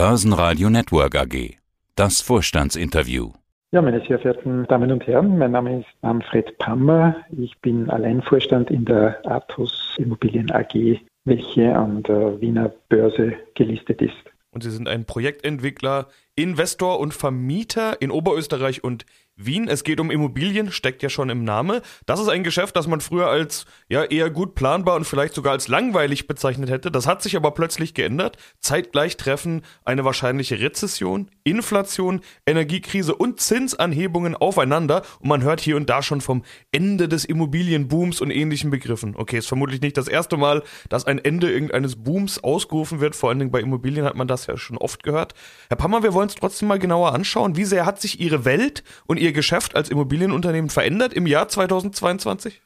Börsenradio Network AG. Das Vorstandsinterview. Ja, meine sehr verehrten Damen und Herren, mein Name ist Manfred Pammer. Ich bin Alleinvorstand in der Athos Immobilien AG, welche an der Wiener Börse gelistet ist. Und Sie sind ein Projektentwickler, Investor und Vermieter in Oberösterreich und Wien. Es geht um Immobilien, steckt ja schon im Name. Das ist ein Geschäft, das man früher als ja eher gut planbar und vielleicht sogar als langweilig bezeichnet hätte. Das hat sich aber plötzlich geändert. Zeitgleich treffen eine wahrscheinliche Rezession, Inflation, Energiekrise und Zinsanhebungen aufeinander und man hört hier und da schon vom Ende des Immobilienbooms und ähnlichen Begriffen. Okay, ist vermutlich nicht das erste Mal, dass ein Ende irgendeines Booms ausgerufen wird. Vor allen Dingen bei Immobilien hat man das ja schon oft gehört. Herr Pammer, wir wollen es trotzdem mal genauer anschauen. Wie sehr hat sich Ihre Welt und Ihr Geschäft als Immobilienunternehmen verändert im Jahr 2022?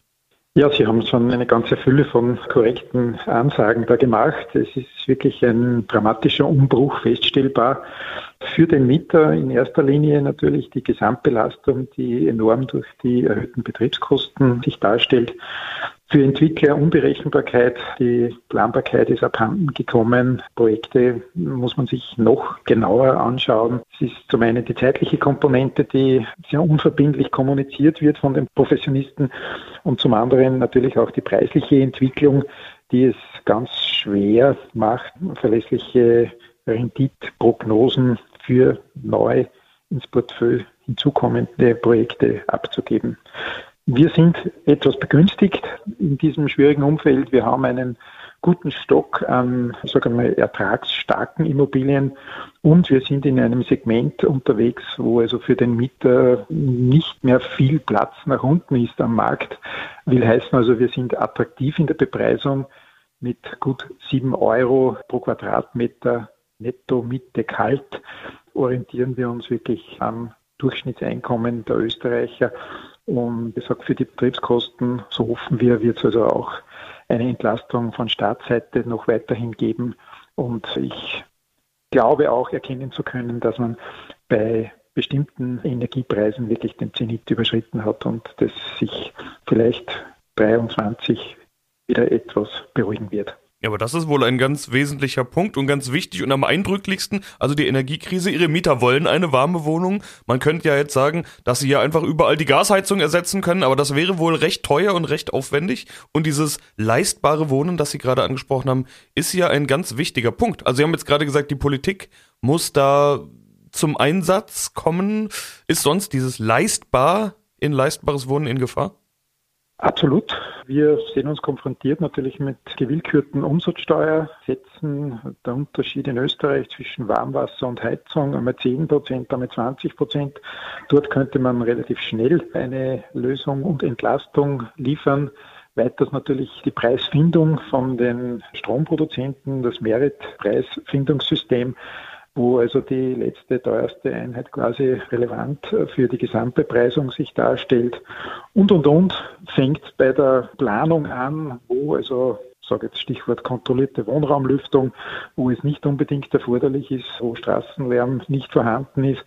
Ja, Sie haben schon eine ganze Fülle von korrekten Ansagen da gemacht. Es ist wirklich ein dramatischer Umbruch feststellbar. Für den Mieter in erster Linie natürlich die Gesamtbelastung, die enorm durch die erhöhten Betriebskosten sich darstellt. Für Entwickler Unberechenbarkeit, die Planbarkeit ist abhanden gekommen. Projekte muss man sich noch genauer anschauen. Es ist zum einen die zeitliche Komponente, die sehr unverbindlich kommuniziert wird von den Professionisten und zum anderen natürlich auch die preisliche Entwicklung, die es ganz schwer macht, verlässliche Renditprognosen für neu ins Portfolio hinzukommende Projekte abzugeben. Wir sind etwas begünstigt in diesem schwierigen Umfeld. Wir haben einen guten Stock an, sagen wir ertragsstarken Immobilien und wir sind in einem Segment unterwegs, wo also für den Mieter nicht mehr viel Platz nach unten ist am Markt. Will heißen also, wir sind attraktiv in der Bepreisung mit gut sieben Euro pro Quadratmeter netto Mitte kalt orientieren wir uns wirklich am Durchschnittseinkommen der Österreicher und ich sage, für die Betriebskosten, so hoffen wir, wird es also auch eine Entlastung von Staatsseite noch weiterhin geben. Und ich glaube auch erkennen zu können, dass man bei bestimmten Energiepreisen wirklich den Zenit überschritten hat und das sich vielleicht 23 wieder etwas beruhigen wird. Ja, aber das ist wohl ein ganz wesentlicher Punkt und ganz wichtig und am eindrücklichsten, also die Energiekrise. Ihre Mieter wollen eine warme Wohnung. Man könnte ja jetzt sagen, dass sie ja einfach überall die Gasheizung ersetzen können, aber das wäre wohl recht teuer und recht aufwendig. Und dieses leistbare Wohnen, das Sie gerade angesprochen haben, ist ja ein ganz wichtiger Punkt. Also Sie haben jetzt gerade gesagt, die Politik muss da zum Einsatz kommen. Ist sonst dieses leistbar in leistbares Wohnen in Gefahr? Absolut. Wir sehen uns konfrontiert natürlich mit gewillkürten Umsatzsteuersätzen. Der Unterschied in Österreich zwischen Warmwasser und Heizung einmal 10 Prozent, einmal 20 Prozent. Dort könnte man relativ schnell eine Lösung und Entlastung liefern. Weiters natürlich die Preisfindung von den Stromproduzenten, das Merit-Preisfindungssystem wo also die letzte teuerste Einheit quasi relevant für die Gesamtbepreisung sich darstellt. Und, und, und fängt bei der Planung an, wo also sage jetzt Stichwort kontrollierte Wohnraumlüftung, wo es nicht unbedingt erforderlich ist, wo Straßenlärm nicht vorhanden ist,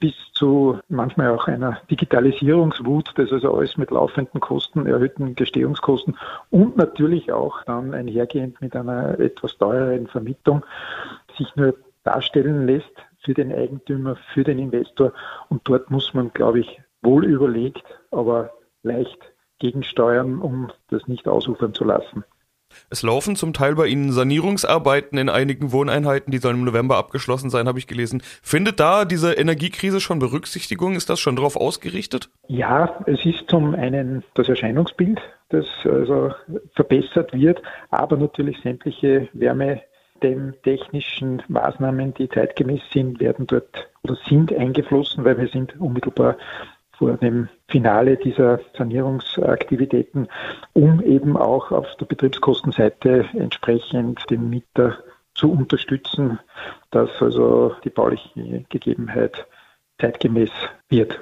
bis zu manchmal auch einer Digitalisierungswut, das also alles mit laufenden Kosten, erhöhten Gestehungskosten und natürlich auch dann einhergehend mit einer etwas teureren Vermietung sich nur darstellen lässt für den Eigentümer, für den Investor. Und dort muss man, glaube ich, wohl überlegt, aber leicht gegensteuern, um das nicht ausufern zu lassen. Es laufen zum Teil bei Ihnen Sanierungsarbeiten in einigen Wohneinheiten, die sollen im November abgeschlossen sein, habe ich gelesen. Findet da diese Energiekrise schon Berücksichtigung? Ist das schon darauf ausgerichtet? Ja, es ist zum einen das Erscheinungsbild, das also verbessert wird, aber natürlich sämtliche Wärme den technischen Maßnahmen, die zeitgemäß sind, werden dort oder sind eingeflossen, weil wir sind unmittelbar vor dem Finale dieser Sanierungsaktivitäten, um eben auch auf der Betriebskostenseite entsprechend den Mieter zu unterstützen, dass also die bauliche Gegebenheit zeitgemäß wird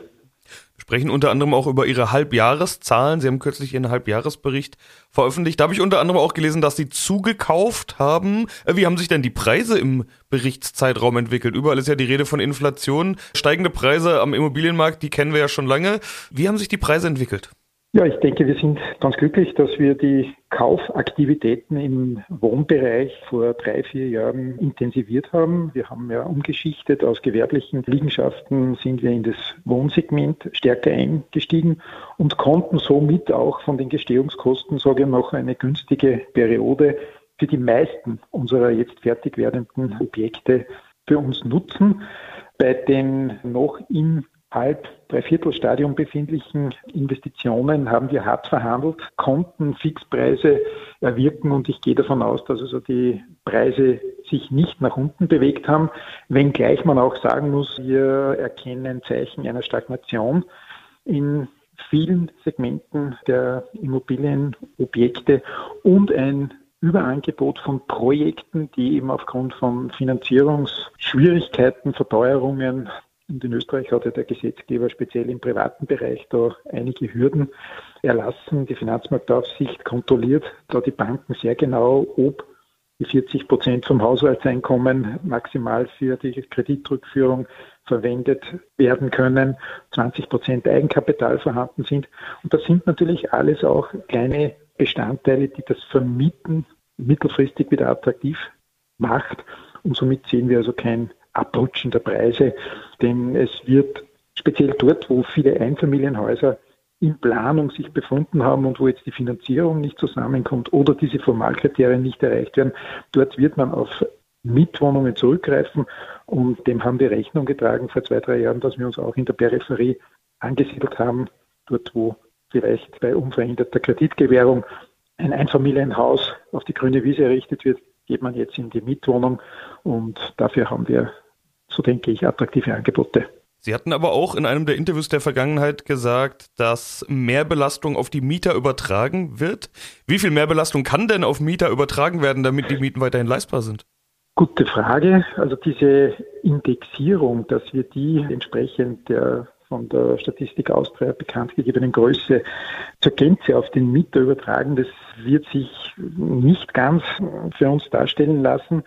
sprechen unter anderem auch über ihre Halbjahreszahlen. Sie haben kürzlich ihren Halbjahresbericht veröffentlicht. Da habe ich unter anderem auch gelesen, dass sie zugekauft haben. Äh, wie haben sich denn die Preise im Berichtszeitraum entwickelt? Überall ist ja die Rede von Inflation. Steigende Preise am Immobilienmarkt, die kennen wir ja schon lange. Wie haben sich die Preise entwickelt? Ja, ich denke, wir sind ganz glücklich, dass wir die Kaufaktivitäten im Wohnbereich vor drei, vier Jahren intensiviert haben. Wir haben ja umgeschichtet. Aus gewerblichen Liegenschaften sind wir in das Wohnsegment stärker eingestiegen und konnten somit auch von den Gestehungskosten, sage ich noch, eine günstige Periode für die meisten unserer jetzt fertig werdenden Objekte für uns nutzen. Bei den noch im halb Dreiviertelstadium befindlichen Investitionen haben wir hart verhandelt, konnten Fixpreise erwirken und ich gehe davon aus, dass also die Preise sich nicht nach unten bewegt haben, wenngleich man auch sagen muss, wir erkennen Zeichen einer Stagnation in vielen Segmenten der Immobilienobjekte und ein Überangebot von Projekten, die eben aufgrund von Finanzierungsschwierigkeiten, Verteuerungen und in Österreich hat ja der Gesetzgeber speziell im privaten Bereich da einige Hürden erlassen. Die Finanzmarktaufsicht kontrolliert da die Banken sehr genau, ob die 40 Prozent vom Haushaltseinkommen maximal für die Kreditrückführung verwendet werden können, 20 Prozent Eigenkapital vorhanden sind. Und das sind natürlich alles auch kleine Bestandteile, die das Vermieten mittelfristig wieder attraktiv macht. Und somit sehen wir also kein Abrutschen der Preise, denn es wird speziell dort, wo viele Einfamilienhäuser in Planung sich befunden haben und wo jetzt die Finanzierung nicht zusammenkommt oder diese Formalkriterien nicht erreicht werden, dort wird man auf Mietwohnungen zurückgreifen und dem haben wir Rechnung getragen vor zwei, drei Jahren, dass wir uns auch in der Peripherie angesiedelt haben, dort wo vielleicht bei unveränderter Kreditgewährung ein Einfamilienhaus auf die grüne Wiese errichtet wird, geht man jetzt in die Mietwohnung und dafür haben wir, so denke ich, attraktive Angebote. Sie hatten aber auch in einem der Interviews der Vergangenheit gesagt, dass Mehrbelastung auf die Mieter übertragen wird. Wie viel Mehrbelastung kann denn auf Mieter übertragen werden, damit die Mieten weiterhin leistbar sind? Gute Frage. Also diese Indexierung, dass wir die entsprechend der von der Statistik Austria bekannt gegebenen Größe zur Gänze auf den Mieter übertragen. Das wird sich nicht ganz für uns darstellen lassen.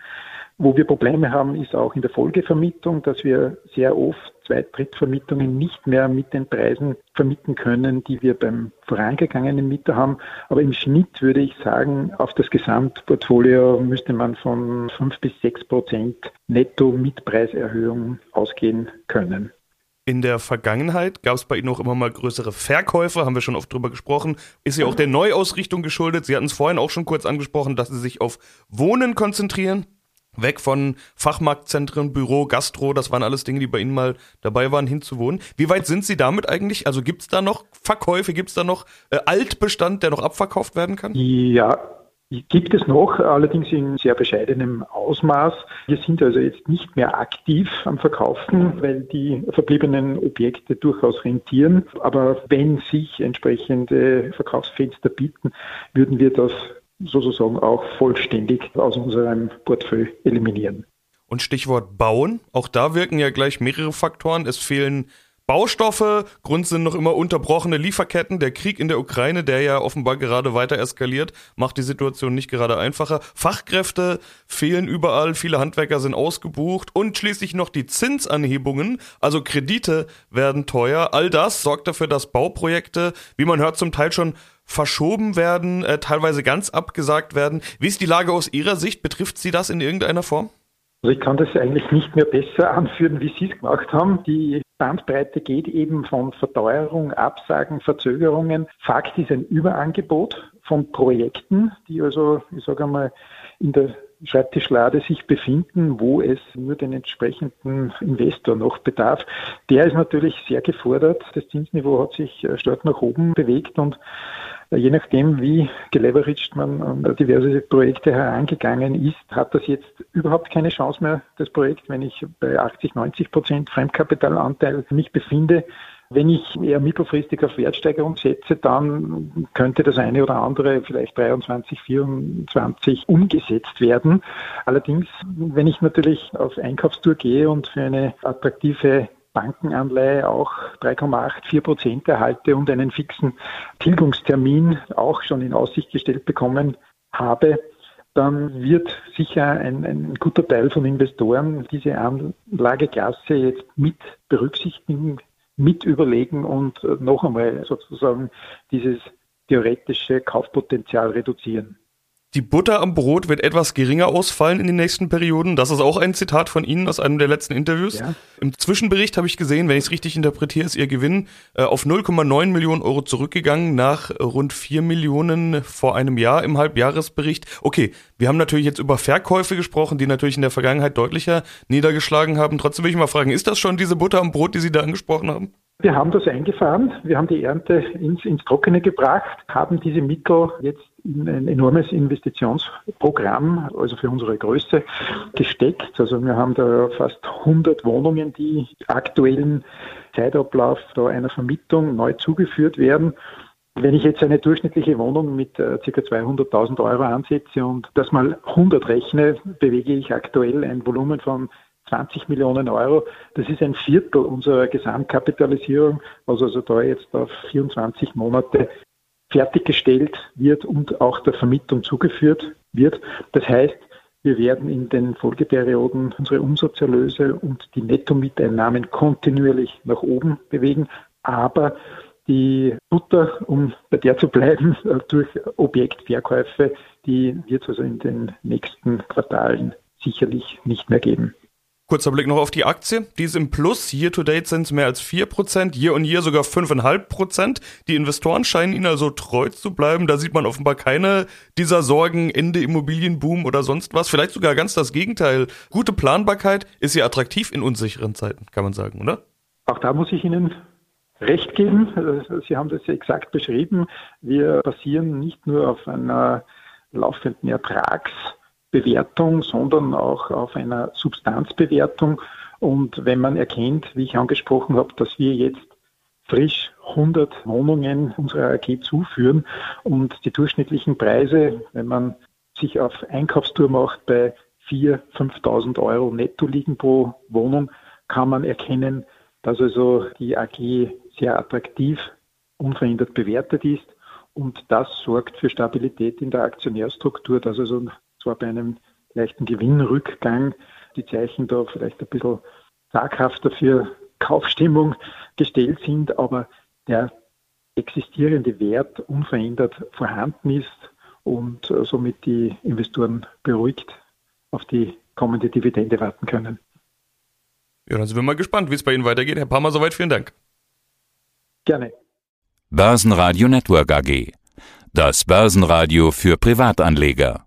Wo wir Probleme haben, ist auch in der Folgevermietung, dass wir sehr oft Zweit-Drittvermietungen nicht mehr mit den Preisen vermieten können, die wir beim vorangegangenen Mieter haben. Aber im Schnitt würde ich sagen, auf das Gesamtportfolio müsste man von fünf bis sechs Prozent Netto-Mietpreiserhöhung ausgehen können. In der Vergangenheit gab es bei Ihnen auch immer mal größere Verkäufe, haben wir schon oft drüber gesprochen. Ist ja auch der Neuausrichtung geschuldet. Sie hatten es vorhin auch schon kurz angesprochen, dass Sie sich auf Wohnen konzentrieren. Weg von Fachmarktzentren, Büro, Gastro, das waren alles Dinge, die bei Ihnen mal dabei waren, hinzuwohnen. Wie weit sind Sie damit eigentlich? Also gibt es da noch Verkäufe, gibt es da noch äh, Altbestand, der noch abverkauft werden kann? Ja, Gibt es noch, allerdings in sehr bescheidenem Ausmaß. Wir sind also jetzt nicht mehr aktiv am Verkaufen, weil die verbliebenen Objekte durchaus rentieren. Aber wenn sich entsprechende Verkaufsfenster bieten, würden wir das sozusagen auch vollständig aus unserem Portfolio eliminieren. Und Stichwort Bauen, auch da wirken ja gleich mehrere Faktoren. Es fehlen Baustoffe, Grund sind noch immer unterbrochene Lieferketten. Der Krieg in der Ukraine, der ja offenbar gerade weiter eskaliert, macht die Situation nicht gerade einfacher. Fachkräfte fehlen überall, viele Handwerker sind ausgebucht und schließlich noch die Zinsanhebungen, also Kredite werden teuer. All das sorgt dafür, dass Bauprojekte, wie man hört, zum Teil schon verschoben werden, äh, teilweise ganz abgesagt werden. Wie ist die Lage aus Ihrer Sicht? Betrifft Sie das in irgendeiner Form? Also ich kann das eigentlich nicht mehr besser anführen, wie Sie es gemacht haben. Die Bandbreite geht eben von Verteuerung, Absagen, Verzögerungen. Fakt ist ein Überangebot von Projekten, die also, ich sage einmal, in der Schreibtischlade sich befinden, wo es nur den entsprechenden Investor noch bedarf. Der ist natürlich sehr gefordert. Das Zinsniveau hat sich äh, stark nach oben bewegt und Je nachdem, wie geleveraged man an diverse Projekte herangegangen ist, hat das jetzt überhaupt keine Chance mehr, das Projekt, wenn ich bei 80, 90 Prozent Fremdkapitalanteil mich befinde. Wenn ich eher mittelfristig auf Wertsteigerung setze, dann könnte das eine oder andere vielleicht 23, 24 umgesetzt werden. Allerdings, wenn ich natürlich auf Einkaufstour gehe und für eine attraktive Bankenanleihe auch 3,84 Prozent erhalte und einen fixen Tilgungstermin auch schon in Aussicht gestellt bekommen habe, dann wird sicher ein, ein guter Teil von Investoren diese Anlageklasse jetzt mit berücksichtigen mit überlegen und noch einmal sozusagen dieses theoretische Kaufpotenzial reduzieren. Die Butter am Brot wird etwas geringer ausfallen in den nächsten Perioden. Das ist auch ein Zitat von Ihnen aus einem der letzten Interviews. Ja. Im Zwischenbericht habe ich gesehen, wenn ich es richtig interpretiere, ist Ihr Gewinn äh, auf 0,9 Millionen Euro zurückgegangen nach rund 4 Millionen vor einem Jahr im Halbjahresbericht. Okay, wir haben natürlich jetzt über Verkäufe gesprochen, die natürlich in der Vergangenheit deutlicher niedergeschlagen haben. Trotzdem will ich mal fragen, ist das schon diese Butter am Brot, die Sie da angesprochen haben? Wir haben das eingefahren, wir haben die Ernte ins, ins Trockene gebracht, haben diese Mittel jetzt ein enormes Investitionsprogramm, also für unsere Größe, gesteckt. Also wir haben da fast 100 Wohnungen, die aktuellen Zeitablauf da einer Vermietung neu zugeführt werden. Wenn ich jetzt eine durchschnittliche Wohnung mit äh, ca. 200.000 Euro ansetze und das mal 100 rechne, bewege ich aktuell ein Volumen von 20 Millionen Euro. Das ist ein Viertel unserer Gesamtkapitalisierung, was also da jetzt auf 24 Monate fertiggestellt wird und auch der Vermietung zugeführt wird. Das heißt, wir werden in den Folgeperioden unsere Umsatzerlöse und die Nettomieteinnahmen kontinuierlich nach oben bewegen, aber die Butter, um bei der zu bleiben, durch Objektverkäufe, die wird es also in den nächsten Quartalen sicherlich nicht mehr geben. Kurzer Blick noch auf die Aktie. Die ist im Plus. Year to date sind es mehr als 4%, year on year sogar 5,5%. Die Investoren scheinen ihnen also treu zu bleiben. Da sieht man offenbar keine dieser Sorgen, Ende Immobilienboom oder sonst was. Vielleicht sogar ganz das Gegenteil. Gute Planbarkeit ist ja attraktiv in unsicheren Zeiten, kann man sagen, oder? Auch da muss ich Ihnen recht geben. Sie haben das exakt beschrieben. Wir basieren nicht nur auf einer laufenden Ertrags- Bewertung, sondern auch auf einer Substanzbewertung. Und wenn man erkennt, wie ich angesprochen habe, dass wir jetzt frisch 100 Wohnungen unserer AG zuführen und die durchschnittlichen Preise, wenn man sich auf Einkaufstour macht, bei 4.000, 5.000 Euro netto liegen pro Wohnung, kann man erkennen, dass also die AG sehr attraktiv, unverändert bewertet ist. Und das sorgt für Stabilität in der Aktionärstruktur, dass also zwar bei einem leichten Gewinnrückgang die Zeichen da vielleicht ein bisschen zaghafter für Kaufstimmung gestellt sind, aber der existierende Wert unverändert vorhanden ist und äh, somit die Investoren beruhigt auf die kommende Dividende warten können. Ja, dann sind wir mal gespannt, wie es bei Ihnen weitergeht. Herr Palmer, soweit vielen Dank. Gerne. Börsenradio Network AG. Das Börsenradio für Privatanleger.